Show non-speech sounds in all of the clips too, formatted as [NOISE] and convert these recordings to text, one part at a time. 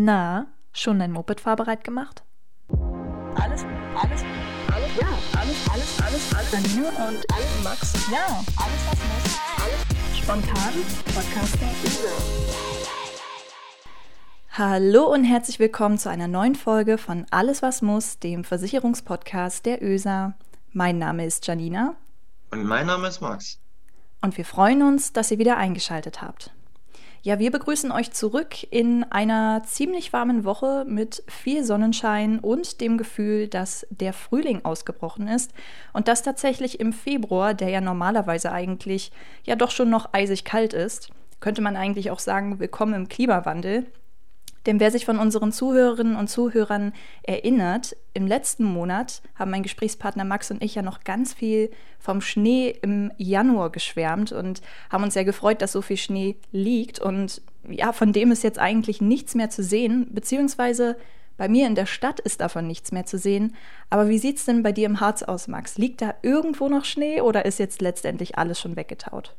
Na, schon dein Moped fahrbereit gemacht? Alles, alles, alles, ja, alles, alles, alles, alles. Janine und alles, Max. Ja, alles, was muss. Alles spontan. Podcast der Hallo und herzlich willkommen zu einer neuen Folge von Alles, was muss, dem Versicherungspodcast der ÖSA. Mein Name ist Janina. Und mein Name ist Max. Und wir freuen uns, dass ihr wieder eingeschaltet habt. Ja, wir begrüßen euch zurück in einer ziemlich warmen Woche mit viel Sonnenschein und dem Gefühl, dass der Frühling ausgebrochen ist und dass tatsächlich im Februar, der ja normalerweise eigentlich ja doch schon noch eisig kalt ist, könnte man eigentlich auch sagen, willkommen im Klimawandel. Denn wer sich von unseren Zuhörerinnen und Zuhörern erinnert, im letzten Monat haben mein Gesprächspartner Max und ich ja noch ganz viel vom Schnee im Januar geschwärmt und haben uns ja gefreut, dass so viel Schnee liegt. Und ja, von dem ist jetzt eigentlich nichts mehr zu sehen, beziehungsweise bei mir in der Stadt ist davon nichts mehr zu sehen. Aber wie sieht es denn bei dir im Harz aus, Max? Liegt da irgendwo noch Schnee oder ist jetzt letztendlich alles schon weggetaut?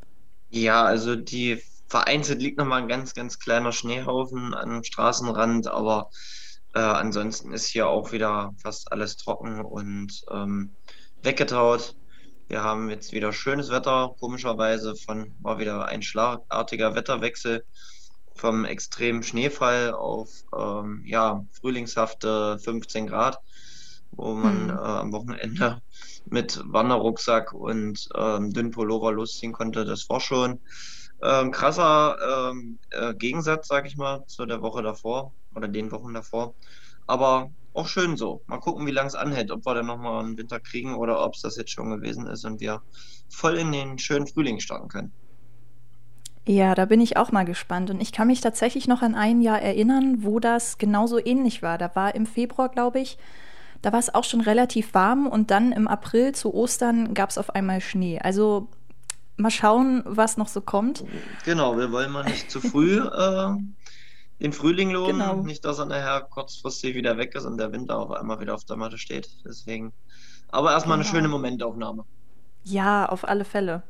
Ja, also die vereinzelt liegt noch mal ein ganz, ganz kleiner Schneehaufen am Straßenrand, aber äh, ansonsten ist hier auch wieder fast alles trocken und ähm, weggetaut. Wir haben jetzt wieder schönes Wetter, komischerweise von war wieder ein schlagartiger Wetterwechsel vom extremen Schneefall auf ähm, ja, frühlingshafte 15 Grad, wo man mhm. äh, am Wochenende mit Wanderrucksack und ähm, dünnen Pullover losziehen konnte. Das war schon ähm, krasser ähm, äh, Gegensatz, sag ich mal, zu der Woche davor oder den Wochen davor. Aber auch schön so. Mal gucken, wie lange es anhält, ob wir dann nochmal einen Winter kriegen oder ob es das jetzt schon gewesen ist und wir voll in den schönen Frühling starten können. Ja, da bin ich auch mal gespannt. Und ich kann mich tatsächlich noch an ein Jahr erinnern, wo das genauso ähnlich war. Da war im Februar, glaube ich, da war es auch schon relativ warm und dann im April zu Ostern gab es auf einmal Schnee. Also mal schauen, was noch so kommt. Genau, wir wollen mal nicht zu früh [LAUGHS] äh, den Frühling loben. Genau. Nicht, dass er nachher kurzfristig wieder weg ist und der Winter auf einmal wieder auf der Matte steht. Deswegen. Aber erstmal genau. eine schöne Momentaufnahme. Ja, auf alle Fälle.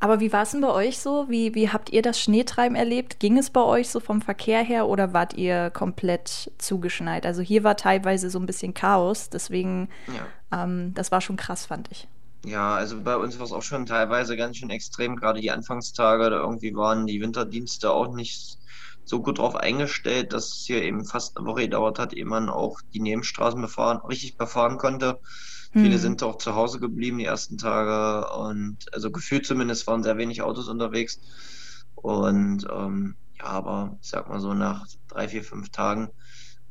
Aber wie war es denn bei euch so? Wie, wie habt ihr das Schneetreiben erlebt? Ging es bei euch so vom Verkehr her oder wart ihr komplett zugeschneit? Also hier war teilweise so ein bisschen Chaos, deswegen, ja. ähm, das war schon krass, fand ich. Ja, also bei uns war es auch schon teilweise ganz schön extrem, gerade die Anfangstage, da irgendwie waren die Winterdienste auch nicht so gut drauf eingestellt, dass es hier eben fast eine Woche gedauert hat, ehe man auch die Nebenstraßen befahren, richtig befahren konnte. Hm. Viele sind auch zu Hause geblieben die ersten Tage und also gefühlt zumindest waren sehr wenig Autos unterwegs. Und ähm, ja, aber ich sag mal so nach drei, vier, fünf Tagen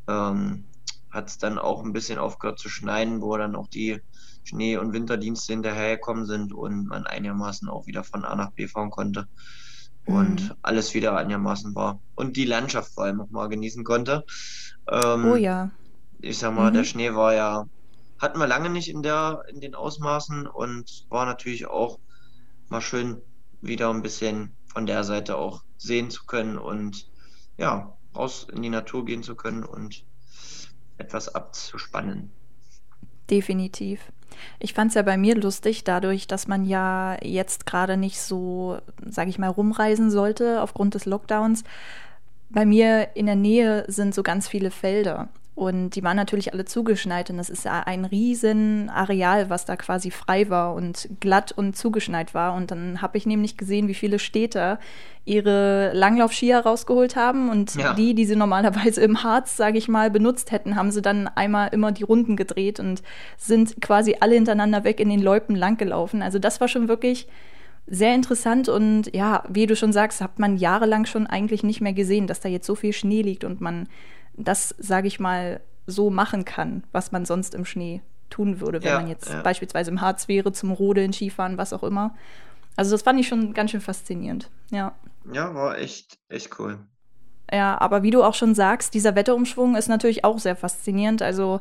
ähm, hat es dann auch ein bisschen aufgehört zu schneien, wo dann auch die Schnee- und Winterdienste hinterhergekommen sind und man einigermaßen auch wieder von A nach B fahren konnte und mhm. alles wieder einigermaßen war und die Landschaft vor allem auch mal genießen konnte. Ähm, oh ja. Ich sag mal, mhm. der Schnee war ja, hatten wir lange nicht in der, in den Ausmaßen und war natürlich auch mal schön wieder ein bisschen von der Seite auch sehen zu können und ja, raus in die Natur gehen zu können und etwas abzuspannen. Definitiv. Ich fand es ja bei mir lustig, dadurch, dass man ja jetzt gerade nicht so, sage ich mal, rumreisen sollte aufgrund des Lockdowns. Bei mir in der Nähe sind so ganz viele Felder. Und die waren natürlich alle zugeschneit und das ist ja ein riesen Areal, was da quasi frei war und glatt und zugeschneit war. Und dann habe ich nämlich gesehen, wie viele Städter ihre Langlaufskier rausgeholt haben und ja. die, die sie normalerweise im Harz, sage ich mal, benutzt hätten, haben sie dann einmal immer die Runden gedreht und sind quasi alle hintereinander weg in den Loipen langgelaufen. Also das war schon wirklich sehr interessant und ja, wie du schon sagst, hat man jahrelang schon eigentlich nicht mehr gesehen, dass da jetzt so viel Schnee liegt und man das, sage ich mal, so machen kann, was man sonst im Schnee tun würde, wenn ja, man jetzt ja. beispielsweise im Harz wäre, zum Rodeln, Skifahren, was auch immer. Also das fand ich schon ganz schön faszinierend, ja. Ja, war echt, echt cool. Ja, aber wie du auch schon sagst, dieser Wetterumschwung ist natürlich auch sehr faszinierend. Also,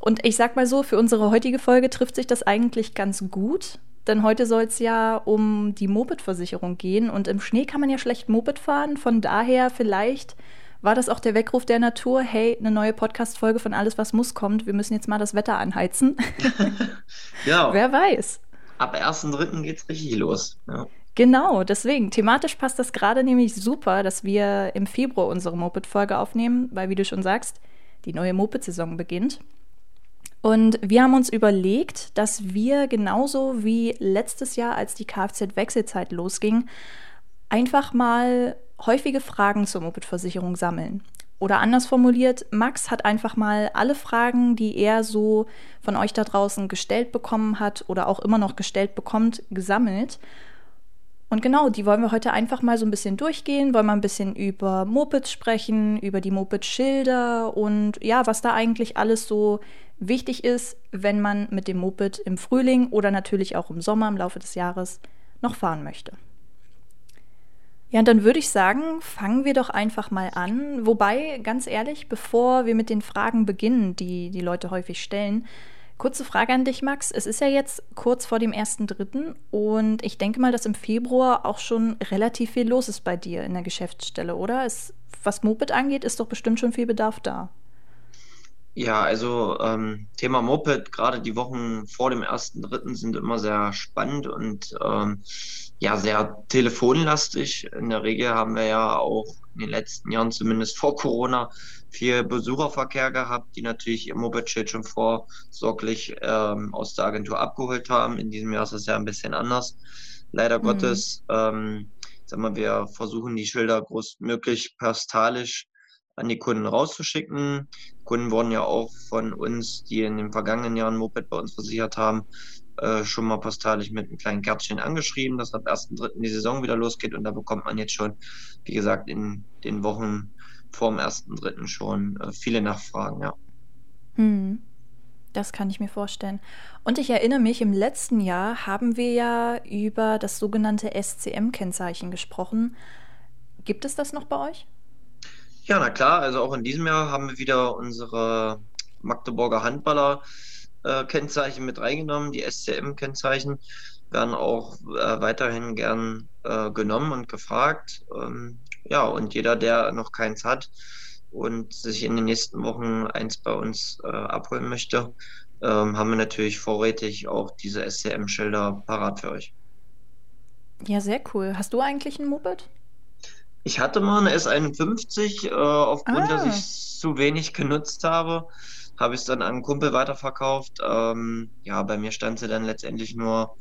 und ich sag mal so, für unsere heutige Folge trifft sich das eigentlich ganz gut. Denn heute soll es ja um die Moped-Versicherung gehen. Und im Schnee kann man ja schlecht Moped fahren. Von daher vielleicht war das auch der Weckruf der Natur? Hey, eine neue Podcast-Folge von Alles, was muss kommt. Wir müssen jetzt mal das Wetter anheizen. [LAUGHS] ja. Wer weiß. Ab 1.3. geht's richtig los. Ja. Genau, deswegen. Thematisch passt das gerade nämlich super, dass wir im Februar unsere Moped-Folge aufnehmen, weil, wie du schon sagst, die neue Moped-Saison beginnt. Und wir haben uns überlegt, dass wir genauso wie letztes Jahr, als die Kfz-Wechselzeit losging, einfach mal häufige Fragen zur Moped-Versicherung sammeln. Oder anders formuliert, Max hat einfach mal alle Fragen, die er so von euch da draußen gestellt bekommen hat oder auch immer noch gestellt bekommt, gesammelt und genau, die wollen wir heute einfach mal so ein bisschen durchgehen, wollen mal ein bisschen über Mopeds sprechen, über die Moped-Schilder und ja, was da eigentlich alles so wichtig ist, wenn man mit dem Moped im Frühling oder natürlich auch im Sommer im Laufe des Jahres noch fahren möchte. Ja, und dann würde ich sagen, fangen wir doch einfach mal an. Wobei, ganz ehrlich, bevor wir mit den Fragen beginnen, die die Leute häufig stellen, Kurze Frage an dich, Max. Es ist ja jetzt kurz vor dem 1.3. und ich denke mal, dass im Februar auch schon relativ viel los ist bei dir in der Geschäftsstelle, oder? Es, was Moped angeht, ist doch bestimmt schon viel Bedarf da. Ja, also ähm, Thema Moped, gerade die Wochen vor dem 1.3. sind immer sehr spannend und ähm, ja, sehr telefonlastig. In der Regel haben wir ja auch in den letzten Jahren, zumindest vor Corona, viel Besucherverkehr gehabt, die natürlich ihr Moped-Schild schon vorsorglich ähm, aus der Agentur abgeholt haben. In diesem Jahr ist es ja ein bisschen anders. Leider mhm. Gottes, ähm, sag mal, wir versuchen die Schilder großmöglich postalisch an die Kunden rauszuschicken. Kunden wurden ja auch von uns, die in den vergangenen Jahren Moped bei uns versichert haben, äh, schon mal postalisch mit einem kleinen Kärtchen angeschrieben, dass ab 1.3. die Saison wieder losgeht und da bekommt man jetzt schon, wie gesagt, in den Wochen vor dem 1.3. schon äh, viele Nachfragen, ja. Hm. Das kann ich mir vorstellen. Und ich erinnere mich, im letzten Jahr haben wir ja über das sogenannte SCM-Kennzeichen gesprochen. Gibt es das noch bei euch? Ja, na klar. Also auch in diesem Jahr haben wir wieder unsere Magdeburger Handballer Kennzeichen mit reingenommen. Die SCM-Kennzeichen werden auch äh, weiterhin gern äh, genommen und gefragt. Ähm, ja, und jeder, der noch keins hat und sich in den nächsten Wochen eins bei uns äh, abholen möchte, ähm, haben wir natürlich vorrätig auch diese SCM-Schilder parat für euch. Ja, sehr cool. Hast du eigentlich ein Moped? Ich hatte mal eine S51, äh, aufgrund, ah. dass ich es zu wenig genutzt habe, habe ich es dann an einen Kumpel weiterverkauft. Ähm, ja, bei mir stand sie dann letztendlich nur,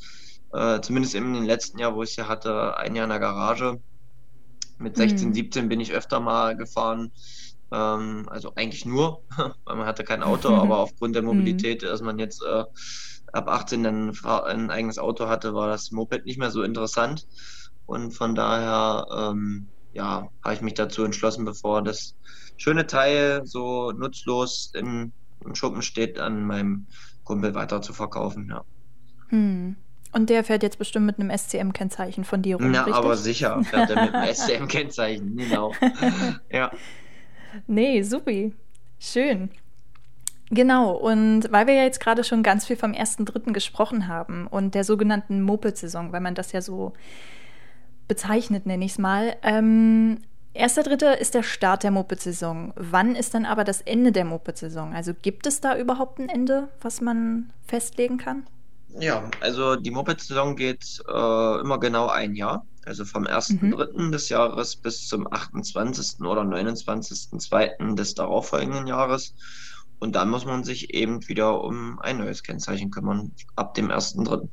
äh, zumindest in den letzten Jahr, wo ich sie hatte, ein Jahr in der Garage. Mit 16, mhm. 17 bin ich öfter mal gefahren. Ähm, also eigentlich nur, [LAUGHS] weil man hatte kein Auto, [LAUGHS] aber aufgrund der mhm. Mobilität, dass man jetzt äh, ab 18 dann ein eigenes Auto hatte, war das Moped nicht mehr so interessant. Und von daher ähm, ja, habe ich mich dazu entschlossen, bevor das schöne Teil so nutzlos in, im Schuppen steht, an meinem Kumpel weiter zu verkaufen. Ja. Hm. Und der fährt jetzt bestimmt mit einem SCM-Kennzeichen von dir rum. Na, richtig? aber sicher fährt er mit einem [LAUGHS] SCM-Kennzeichen, genau. [LAUGHS] ja. Nee, supi. Schön. Genau, und weil wir ja jetzt gerade schon ganz viel vom 1.3. gesprochen haben und der sogenannten Moped-Saison, weil man das ja so bezeichnet, nenne ich es mal. Ähm, Erster Dritter ist der Start der Moped-Saison. Wann ist dann aber das Ende der Moped-Saison? Also gibt es da überhaupt ein Ende, was man festlegen kann? Ja, also die Moped-Saison geht äh, immer genau ein Jahr. Also vom 1.3. Mhm. des Jahres bis zum 28. oder 29.2. des darauffolgenden Jahres. Und dann muss man sich eben wieder um ein neues Kennzeichen kümmern, ab dem 1.3.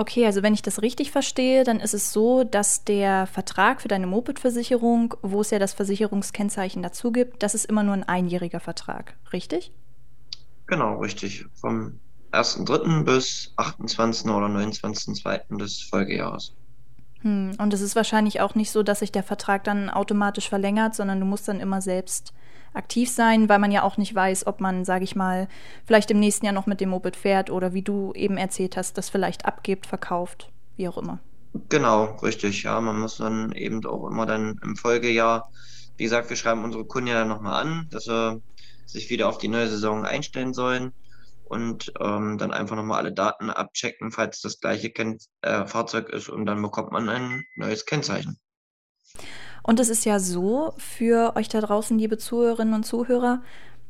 Okay, also wenn ich das richtig verstehe, dann ist es so, dass der Vertrag für deine Moped-Versicherung, wo es ja das Versicherungskennzeichen dazu gibt, das ist immer nur ein einjähriger Vertrag, richtig? Genau, richtig. Vom 1.3. bis 28. oder 29.2. des Folgejahres. Hm, und es ist wahrscheinlich auch nicht so, dass sich der Vertrag dann automatisch verlängert, sondern du musst dann immer selbst aktiv sein, weil man ja auch nicht weiß, ob man, sage ich mal, vielleicht im nächsten Jahr noch mit dem Moped fährt oder wie du eben erzählt hast, das vielleicht abgibt, verkauft, wie auch immer. Genau, richtig. Ja, man muss dann eben auch immer dann im Folgejahr, wie gesagt, wir schreiben unsere Kunden ja dann nochmal an, dass sie sich wieder auf die neue Saison einstellen sollen und ähm, dann einfach nochmal alle Daten abchecken, falls das gleiche Ken äh, Fahrzeug ist und dann bekommt man ein neues Kennzeichen. Und es ist ja so für euch da draußen, liebe Zuhörerinnen und Zuhörer,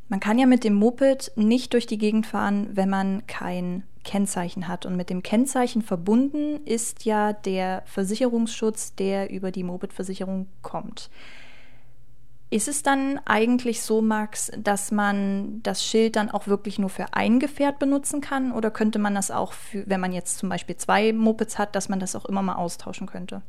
Man kann ja mit dem Moped nicht durch die Gegend fahren, wenn man kein Kennzeichen hat. Und mit dem Kennzeichen verbunden ist ja der Versicherungsschutz, der über die Moped-Versicherung kommt. Ist es dann eigentlich so, Max, dass man das Schild dann auch wirklich nur für ein Gefährt benutzen kann? Oder könnte man das auch, für, wenn man jetzt zum Beispiel zwei Mopeds hat, dass man das auch immer mal austauschen könnte?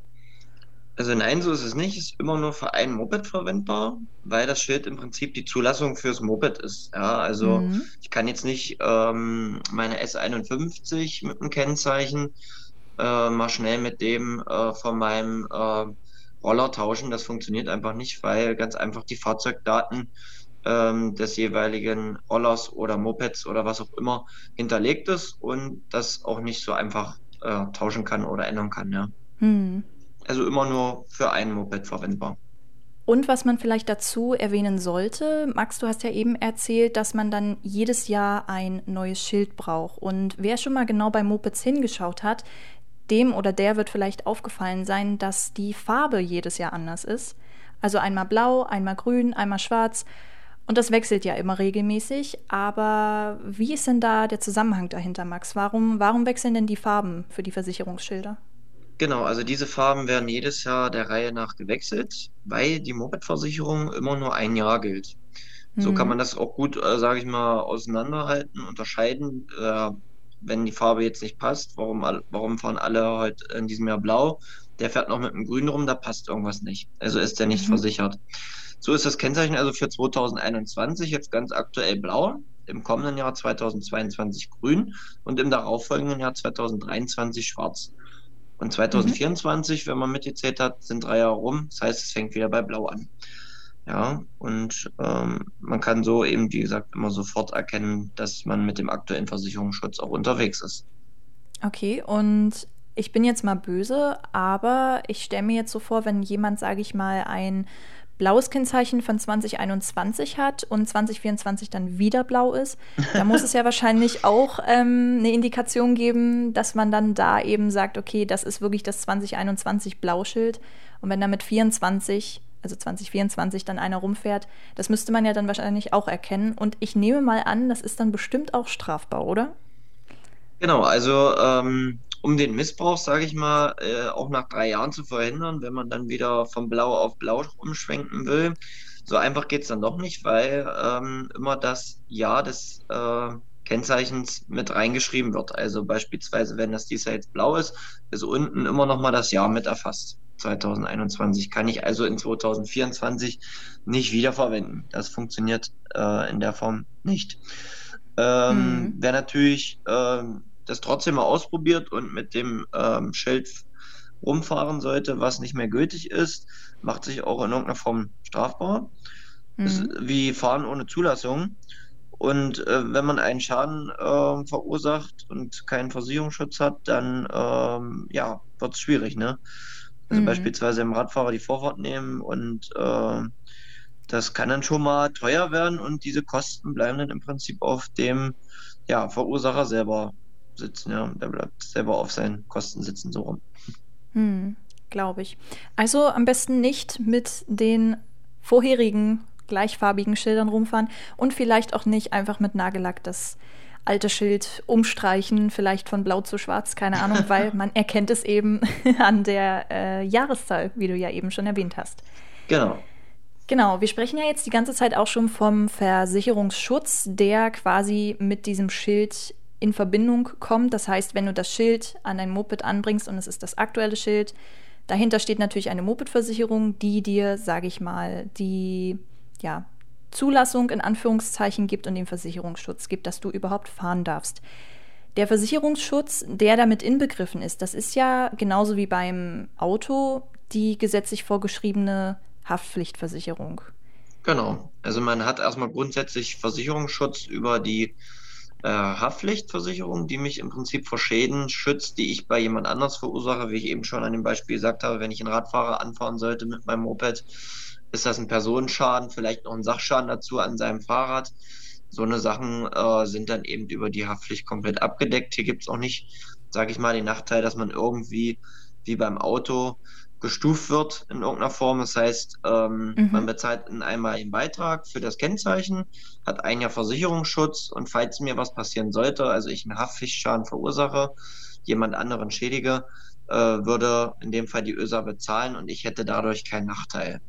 Also nein, so ist es nicht. Es ist immer nur für ein Moped verwendbar, weil das Schild im Prinzip die Zulassung fürs Moped ist. Ja, also mhm. ich kann jetzt nicht ähm, meine S51 mit einem Kennzeichen äh, mal schnell mit dem äh, von meinem äh, Roller tauschen. Das funktioniert einfach nicht, weil ganz einfach die Fahrzeugdaten ähm, des jeweiligen Rollers oder Mopeds oder was auch immer hinterlegt ist und das auch nicht so einfach äh, tauschen kann oder ändern kann. Ja. Mhm. Also immer nur für ein Moped verwendbar. Und was man vielleicht dazu erwähnen sollte, Max, du hast ja eben erzählt, dass man dann jedes Jahr ein neues Schild braucht. Und wer schon mal genau bei Mopeds hingeschaut hat, dem oder der wird vielleicht aufgefallen sein, dass die Farbe jedes Jahr anders ist. Also einmal blau, einmal grün, einmal schwarz. Und das wechselt ja immer regelmäßig. Aber wie ist denn da der Zusammenhang dahinter, Max? Warum, warum wechseln denn die Farben für die Versicherungsschilder? Genau, also diese Farben werden jedes Jahr der Reihe nach gewechselt, weil die Moped-Versicherung immer nur ein Jahr gilt. So kann mhm. man das auch gut, äh, sage ich mal, auseinanderhalten, unterscheiden. Äh, wenn die Farbe jetzt nicht passt, warum, warum fahren alle heute in diesem Jahr blau? Der fährt noch mit dem Grün rum, da passt irgendwas nicht. Also ist der nicht mhm. versichert. So ist das Kennzeichen also für 2021 jetzt ganz aktuell blau, im kommenden Jahr 2022 grün und im darauffolgenden Jahr 2023 schwarz. Und 2024, mhm. wenn man mitgezählt hat, sind drei Jahre rum. Das heißt, es fängt wieder bei Blau an. Ja, und ähm, man kann so eben, wie gesagt, immer sofort erkennen, dass man mit dem aktuellen Versicherungsschutz auch unterwegs ist. Okay, und ich bin jetzt mal böse, aber ich stelle mir jetzt so vor, wenn jemand, sage ich mal, ein blaues Kennzeichen von 2021 hat und 2024 dann wieder blau ist, da muss es ja wahrscheinlich auch ähm, eine Indikation geben, dass man dann da eben sagt, okay, das ist wirklich das 2021 Blauschild. Und wenn da mit 24, also 2024 dann einer rumfährt, das müsste man ja dann wahrscheinlich auch erkennen. Und ich nehme mal an, das ist dann bestimmt auch strafbar, oder? Genau, also ähm, um den Missbrauch, sage ich mal, äh, auch nach drei Jahren zu verhindern, wenn man dann wieder von Blau auf Blau umschwenken will. So einfach geht es dann doch nicht, weil ähm, immer das Jahr des äh, Kennzeichens mit reingeschrieben wird. Also beispielsweise, wenn das dies jetzt blau ist, ist unten immer noch mal das Jahr mit erfasst. 2021 kann ich also in 2024 nicht wiederverwenden. Das funktioniert äh, in der Form nicht. Ähm, mhm. Wer natürlich ähm, das trotzdem mal ausprobiert und mit dem ähm, Schild rumfahren sollte, was nicht mehr gültig ist, macht sich auch in irgendeiner Form strafbar. Mhm. Ist wie Fahren ohne Zulassung. Und äh, wenn man einen Schaden äh, verursacht und keinen Versicherungsschutz hat, dann ähm, ja, wird es schwierig. Ne? Also mhm. beispielsweise im Radfahrer die Vorfahrt nehmen und äh, das kann dann schon mal teuer werden und diese Kosten bleiben dann im Prinzip auf dem ja, Verursacher selber sitzen, ja. Der bleibt selber auf seinen Kosten sitzen, so rum. Hm, Glaube ich. Also am besten nicht mit den vorherigen gleichfarbigen Schildern rumfahren und vielleicht auch nicht einfach mit Nagellack das alte Schild umstreichen, vielleicht von blau zu schwarz, keine Ahnung, weil [LAUGHS] man erkennt es eben [LAUGHS] an der äh, Jahreszahl, wie du ja eben schon erwähnt hast. Genau. Genau, wir sprechen ja jetzt die ganze Zeit auch schon vom Versicherungsschutz, der quasi mit diesem Schild in Verbindung kommt. Das heißt, wenn du das Schild an dein Moped anbringst und es ist das aktuelle Schild, dahinter steht natürlich eine Moped-Versicherung, die dir, sage ich mal, die ja, Zulassung in Anführungszeichen gibt und den Versicherungsschutz gibt, dass du überhaupt fahren darfst. Der Versicherungsschutz, der damit inbegriffen ist, das ist ja genauso wie beim Auto die gesetzlich vorgeschriebene Haftpflichtversicherung. Genau. Also man hat erstmal grundsätzlich Versicherungsschutz über die äh, Haftpflichtversicherung, die mich im Prinzip vor Schäden schützt, die ich bei jemand anders verursache, wie ich eben schon an dem Beispiel gesagt habe, wenn ich einen Radfahrer anfahren sollte mit meinem Moped, ist das ein Personenschaden, vielleicht noch ein Sachschaden dazu an seinem Fahrrad. So eine Sachen äh, sind dann eben über die Haftpflicht komplett abgedeckt. Hier gibt es auch nicht, sage ich mal, den Nachteil, dass man irgendwie wie beim Auto gestuft wird in irgendeiner Form. Das heißt, ähm, mhm. man bezahlt einen einmaligen Beitrag für das Kennzeichen, hat ein Jahr Versicherungsschutz und falls mir was passieren sollte, also ich einen Haftpflichtschaden verursache, jemand anderen schädige, äh, würde in dem Fall die ÖSA bezahlen und ich hätte dadurch keinen Nachteil.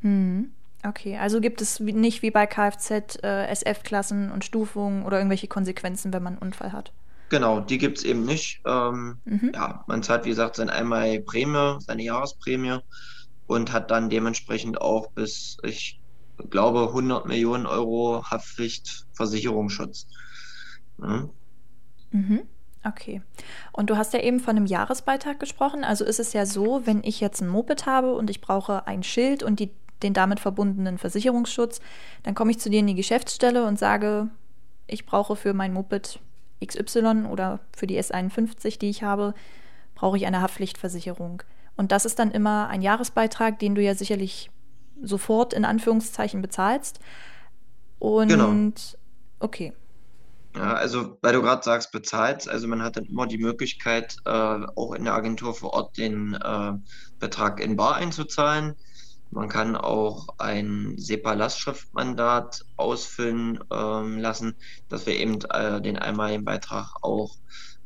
Mhm. Okay, also gibt es nicht wie bei Kfz äh, SF-Klassen und Stufungen oder irgendwelche Konsequenzen, wenn man einen Unfall hat? Genau, die gibt es eben nicht. Ähm, mhm. Ja, man zahlt, wie gesagt, seine einmal Prämie, seine Jahresprämie und hat dann dementsprechend auch bis, ich glaube, 100 Millionen Euro Haftpflichtversicherungsschutz. Mhm. Mhm. Okay. Und du hast ja eben von einem Jahresbeitrag gesprochen. Also ist es ja so, wenn ich jetzt ein Moped habe und ich brauche ein Schild und die den damit verbundenen Versicherungsschutz. Dann komme ich zu dir in die Geschäftsstelle und sage, ich brauche für mein Moped XY oder für die S51, die ich habe, brauche ich eine Haftpflichtversicherung. Und das ist dann immer ein Jahresbeitrag, den du ja sicherlich sofort in Anführungszeichen bezahlst. Und genau. okay. Ja, also weil du gerade sagst, bezahlt, also man hat dann immer die Möglichkeit, äh, auch in der Agentur vor Ort den äh, Betrag in Bar einzuzahlen. Man kann auch ein SEPA-Lastschriftmandat ausfüllen ähm, lassen, dass wir eben äh, den einmaligen Beitrag auch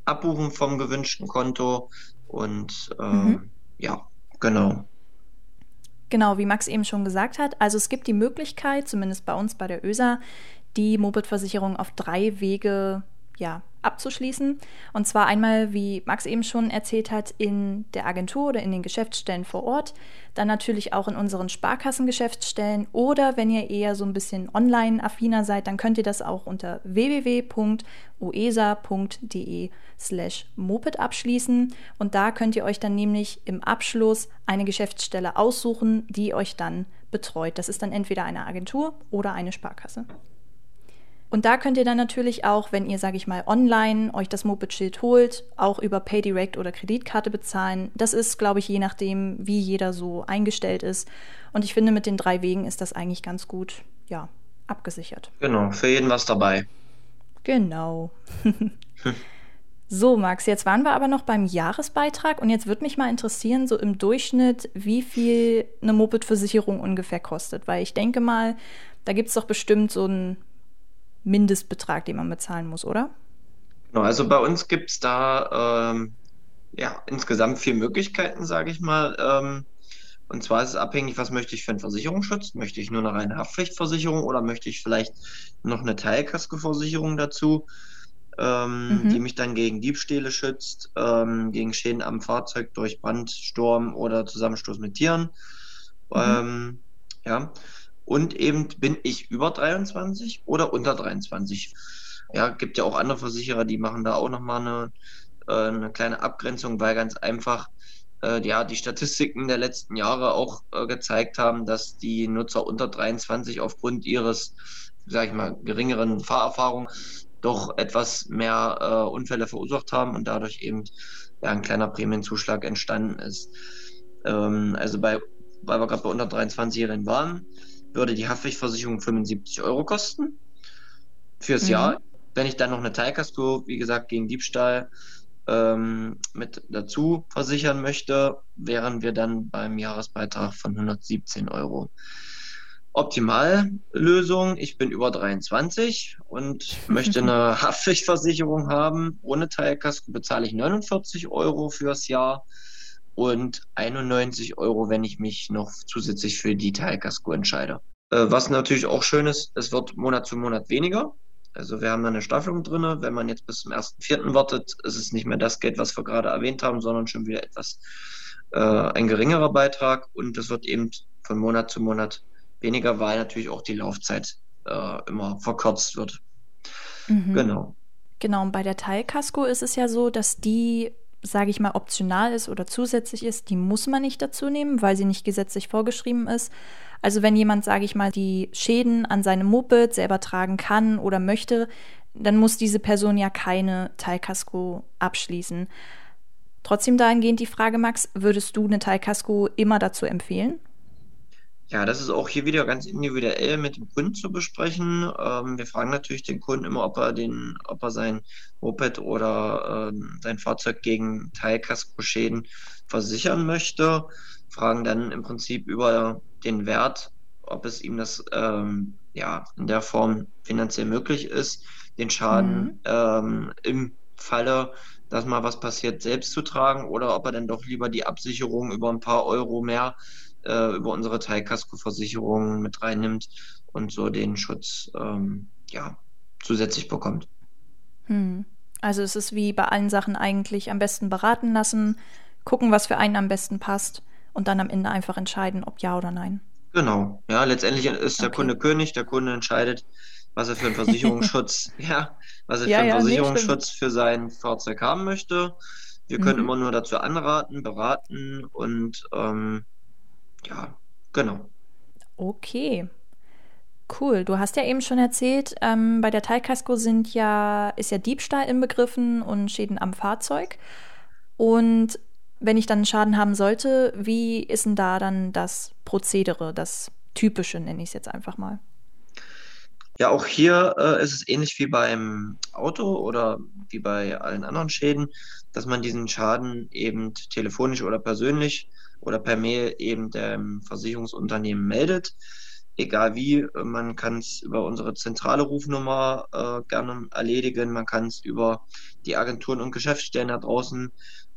abbuchen vom gewünschten Konto. Und äh, mhm. ja, genau. Genau, wie Max eben schon gesagt hat. Also es gibt die Möglichkeit, zumindest bei uns bei der ÖSA, die Moped-Versicherung auf drei Wege ja, abzuschließen. Und zwar einmal, wie Max eben schon erzählt hat, in der Agentur oder in den Geschäftsstellen vor Ort, dann natürlich auch in unseren Sparkassengeschäftsstellen oder wenn ihr eher so ein bisschen online-affiner seid, dann könnt ihr das auch unter www.uesa.de slash moped abschließen und da könnt ihr euch dann nämlich im Abschluss eine Geschäftsstelle aussuchen, die euch dann betreut. Das ist dann entweder eine Agentur oder eine Sparkasse. Und da könnt ihr dann natürlich auch, wenn ihr, sage ich mal, online euch das Moped-Schild holt, auch über PayDirect oder Kreditkarte bezahlen. Das ist, glaube ich, je nachdem, wie jeder so eingestellt ist. Und ich finde, mit den drei Wegen ist das eigentlich ganz gut, ja, abgesichert. Genau, für jeden was dabei. Genau. [LAUGHS] so, Max, jetzt waren wir aber noch beim Jahresbeitrag und jetzt würde mich mal interessieren, so im Durchschnitt, wie viel eine Moped-Versicherung ungefähr kostet. Weil ich denke mal, da gibt es doch bestimmt so ein Mindestbetrag, den man bezahlen muss, oder? Genau, also bei uns gibt es da ähm, ja, insgesamt vier Möglichkeiten, sage ich mal. Ähm, und zwar ist es abhängig, was möchte ich für einen Versicherungsschutz? Möchte ich nur eine reine Haftpflichtversicherung oder möchte ich vielleicht noch eine Teilkaskoversicherung dazu, ähm, mhm. die mich dann gegen Diebstähle schützt, ähm, gegen Schäden am Fahrzeug durch Brand, Sturm oder Zusammenstoß mit Tieren. Mhm. Ähm, ja, und eben bin ich über 23 oder unter 23. Ja, gibt ja auch andere Versicherer, die machen da auch nochmal eine, äh, eine kleine Abgrenzung, weil ganz einfach äh, ja, die Statistiken der letzten Jahre auch äh, gezeigt haben, dass die Nutzer unter 23 aufgrund ihres, sag ich mal, geringeren Fahrerfahrung doch etwas mehr äh, Unfälle verursacht haben und dadurch eben ja, ein kleiner Prämienzuschlag entstanden ist. Ähm, also bei, weil wir gerade bei unter 23-Jährigen waren, würde die Haftpflichtversicherung 75 Euro kosten fürs mhm. Jahr. Wenn ich dann noch eine Teilkasko, wie gesagt, gegen Diebstahl ähm, mit dazu versichern möchte, wären wir dann beim Jahresbeitrag von 117 Euro. Optimallösung, ich bin über 23 und [LAUGHS] möchte eine Haftpflichtversicherung haben. Ohne Teilkasko bezahle ich 49 Euro fürs Jahr und 91 Euro, wenn ich mich noch zusätzlich für die Teilkasko entscheide. Äh, was natürlich auch schön ist, es wird Monat zu Monat weniger. Also wir haben da eine Staffelung drin. Wenn man jetzt bis zum 1.4. wartet, ist es nicht mehr das Geld, was wir gerade erwähnt haben, sondern schon wieder etwas äh, ein geringerer Beitrag. Und es wird eben von Monat zu Monat weniger, weil natürlich auch die Laufzeit äh, immer verkürzt wird. Mhm. Genau. Genau, und bei der Teilkasko ist es ja so, dass die sage ich mal, optional ist oder zusätzlich ist, die muss man nicht dazu nehmen, weil sie nicht gesetzlich vorgeschrieben ist. Also wenn jemand, sage ich mal, die Schäden an seinem Moped selber tragen kann oder möchte, dann muss diese Person ja keine Teilkasko abschließen. Trotzdem dahingehend die Frage, Max, würdest du eine Teilkasko immer dazu empfehlen? Ja, das ist auch hier wieder ganz individuell mit dem Kunden zu besprechen. Ähm, wir fragen natürlich den Kunden immer, ob er den, ob er sein Moped oder äh, sein Fahrzeug gegen Teilkaskoschäden versichern möchte. fragen dann im Prinzip über den Wert, ob es ihm das ähm, ja in der Form finanziell möglich ist, den Schaden mhm. ähm, im Falle, dass mal was passiert, selbst zu tragen oder ob er dann doch lieber die Absicherung über ein paar Euro mehr äh, über unsere Teilkaskoversicherung mit reinnimmt und so den Schutz ähm, ja, zusätzlich bekommt. Hm. Also es ist wie bei allen Sachen eigentlich am besten beraten lassen, gucken, was für einen am besten passt und dann am Ende einfach entscheiden, ob ja oder nein. Genau, ja, letztendlich ist der okay. Kunde König, der Kunde entscheidet, was er für einen Versicherungsschutz, [LAUGHS] ja, was er ja, für einen ja, Versicherungsschutz nee, für sein Fahrzeug haben möchte. Wir können mhm. immer nur dazu anraten, beraten und ähm, ja, genau. Okay. Cool. Du hast ja eben schon erzählt, ähm, bei der Teilkasko sind ja, ist ja Diebstahl inbegriffen und Schäden am Fahrzeug. Und wenn ich dann einen Schaden haben sollte, wie ist denn da dann das Prozedere, das typische, nenne ich es jetzt einfach mal? Ja, auch hier äh, ist es ähnlich wie beim Auto oder wie bei allen anderen Schäden, dass man diesen Schaden eben telefonisch oder persönlich oder per Mail eben dem Versicherungsunternehmen meldet. Egal wie, man kann es über unsere zentrale Rufnummer äh, gerne erledigen, man kann es über die Agenturen und Geschäftsstellen da draußen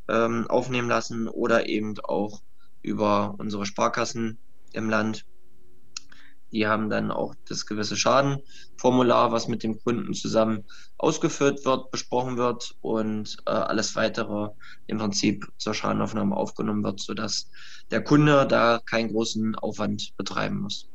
ähm, aufnehmen lassen oder eben auch über unsere Sparkassen im Land. Die haben dann auch das gewisse Schadenformular, was mit dem Kunden zusammen ausgeführt wird, besprochen wird und äh, alles weitere im Prinzip zur Schadenaufnahme aufgenommen wird, sodass der Kunde da keinen großen Aufwand betreiben muss.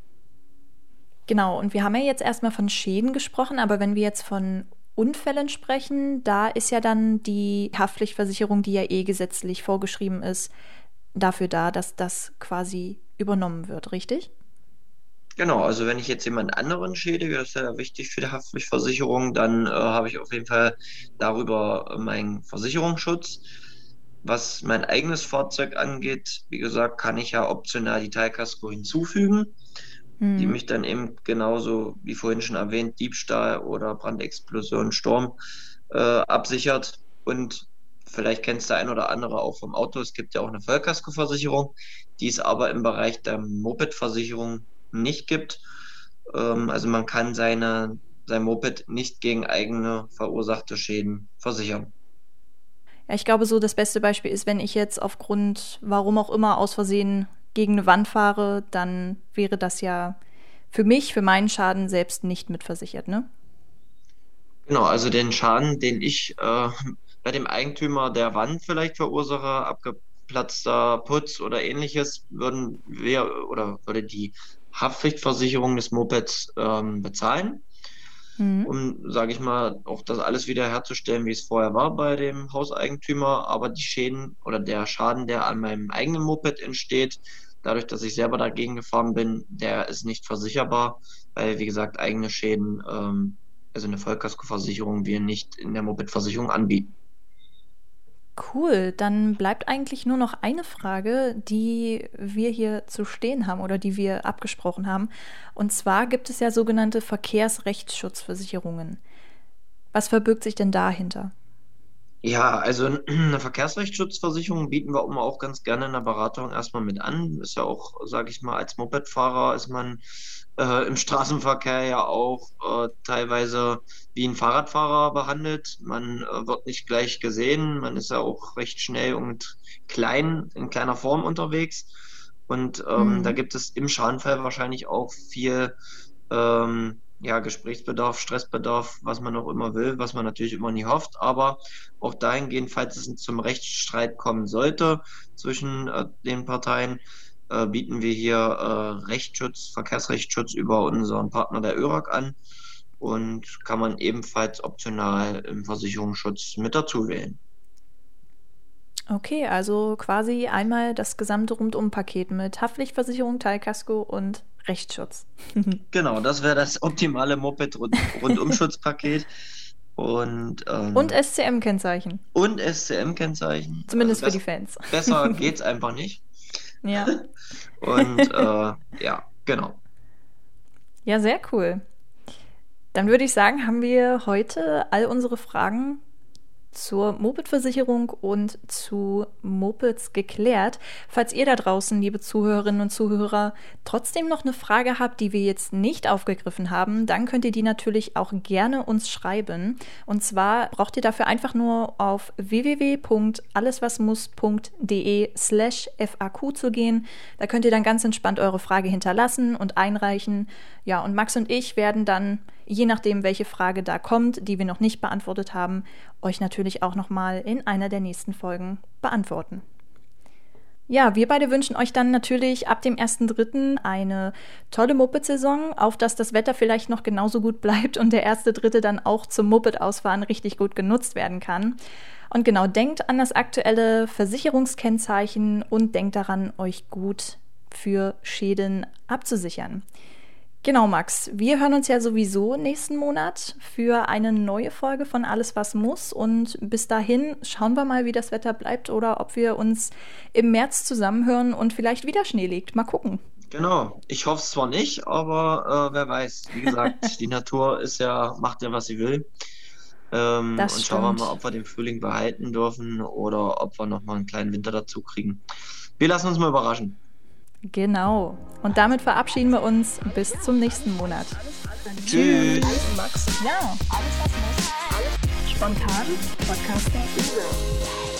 Genau, und wir haben ja jetzt erstmal von Schäden gesprochen, aber wenn wir jetzt von Unfällen sprechen, da ist ja dann die Haftpflichtversicherung, die ja eh gesetzlich vorgeschrieben ist, dafür da, dass das quasi übernommen wird, richtig? Genau, also wenn ich jetzt jemand anderen schädige, das ist ja wichtig für die Haftpflichtversicherung, dann äh, habe ich auf jeden Fall darüber meinen Versicherungsschutz. Was mein eigenes Fahrzeug angeht, wie gesagt, kann ich ja optional die Teilkasko hinzufügen, mhm. die mich dann eben genauso wie vorhin schon erwähnt, Diebstahl oder Brandexplosion, Sturm äh, absichert. Und vielleicht kennst du ein oder andere auch vom Auto, es gibt ja auch eine Vollkaskoversicherung, die ist aber im Bereich der Moped-Versicherung nicht gibt. Ähm, also man kann seine, sein Moped nicht gegen eigene verursachte Schäden versichern. Ja, ich glaube, so das beste Beispiel ist, wenn ich jetzt aufgrund, warum auch immer, aus Versehen gegen eine Wand fahre, dann wäre das ja für mich, für meinen Schaden selbst nicht mitversichert, ne? Genau, also den Schaden, den ich äh, bei dem Eigentümer der Wand vielleicht verursache, abgeplatzter Putz oder ähnliches, würden wir oder würde die Haftpflichtversicherung des Mopeds ähm, bezahlen, mhm. um, sage ich mal, auch das alles wieder herzustellen, wie es vorher war bei dem Hauseigentümer. Aber die Schäden oder der Schaden, der an meinem eigenen Moped entsteht, dadurch, dass ich selber dagegen gefahren bin, der ist nicht versicherbar, weil, wie gesagt, eigene Schäden, ähm, also eine Vollkaskoversicherung, wir nicht in der Mopedversicherung anbieten. Cool, dann bleibt eigentlich nur noch eine Frage, die wir hier zu stehen haben oder die wir abgesprochen haben. Und zwar gibt es ja sogenannte Verkehrsrechtsschutzversicherungen. Was verbirgt sich denn dahinter? Ja, also [CLEARS THROAT] eine Verkehrsrechtsschutzversicherung bieten wir immer auch ganz gerne in der Beratung erstmal mit an. Ist ja auch, sage ich mal, als Mopedfahrer ist man äh, im Straßenverkehr ja auch äh, teilweise wie ein Fahrradfahrer behandelt. Man äh, wird nicht gleich gesehen, man ist ja auch recht schnell und klein, in kleiner Form unterwegs. Und ähm, mhm. da gibt es im Schadenfall wahrscheinlich auch viel ähm, ja, Gesprächsbedarf, Stressbedarf, was man auch immer will, was man natürlich immer nie hofft. Aber auch dahingehend, falls es zum Rechtsstreit kommen sollte zwischen äh, den Parteien, äh, bieten wir hier äh, Rechtsschutz, Verkehrsrechtsschutz über unseren Partner der ÖRAG an und kann man ebenfalls optional im Versicherungsschutz mit dazu wählen. Okay, also quasi einmal das gesamte Rundum-Paket mit Haftpflichtversicherung, Teilkasko und Rechtsschutz. [LAUGHS] genau, das wäre das optimale Moped-Rundumschutzpaket. Und, ähm, und SCM-Kennzeichen. Und SCM-Kennzeichen. Zumindest also für die Fans. Besser [LAUGHS] geht's einfach nicht. Ja. [LAUGHS] und äh, ja, genau. Ja, sehr cool. Dann würde ich sagen, haben wir heute all unsere Fragen zur Moped-Versicherung und zu Mopeds geklärt. Falls ihr da draußen, liebe Zuhörerinnen und Zuhörer, trotzdem noch eine Frage habt, die wir jetzt nicht aufgegriffen haben, dann könnt ihr die natürlich auch gerne uns schreiben. Und zwar braucht ihr dafür einfach nur auf www.alleswasmuss.de slash FAQ zu gehen. Da könnt ihr dann ganz entspannt eure Frage hinterlassen und einreichen. Ja, und Max und ich werden dann je nachdem, welche Frage da kommt, die wir noch nicht beantwortet haben, euch natürlich auch nochmal in einer der nächsten Folgen beantworten. Ja, wir beide wünschen euch dann natürlich ab dem 1.3. eine tolle Moped-Saison, auf dass das Wetter vielleicht noch genauso gut bleibt und der 1.3. dann auch zum Moped-Ausfahren richtig gut genutzt werden kann. Und genau, denkt an das aktuelle Versicherungskennzeichen und denkt daran, euch gut für Schäden abzusichern. Genau, Max. Wir hören uns ja sowieso nächsten Monat für eine neue Folge von Alles, was muss. Und bis dahin schauen wir mal, wie das Wetter bleibt oder ob wir uns im März zusammenhören und vielleicht wieder Schnee liegt. Mal gucken. Genau. Ich hoffe es zwar nicht, aber äh, wer weiß. Wie gesagt, [LAUGHS] die Natur ist ja, macht ja, was sie will. Ähm, und schauen wir mal, ob wir den Frühling behalten dürfen oder ob wir nochmal einen kleinen Winter dazu kriegen. Wir lassen uns mal überraschen. Genau. Und damit verabschieden wir uns bis zum nächsten Monat. Tschüss. Max. Ja, alles was muss. Alles spontan. Podcasting.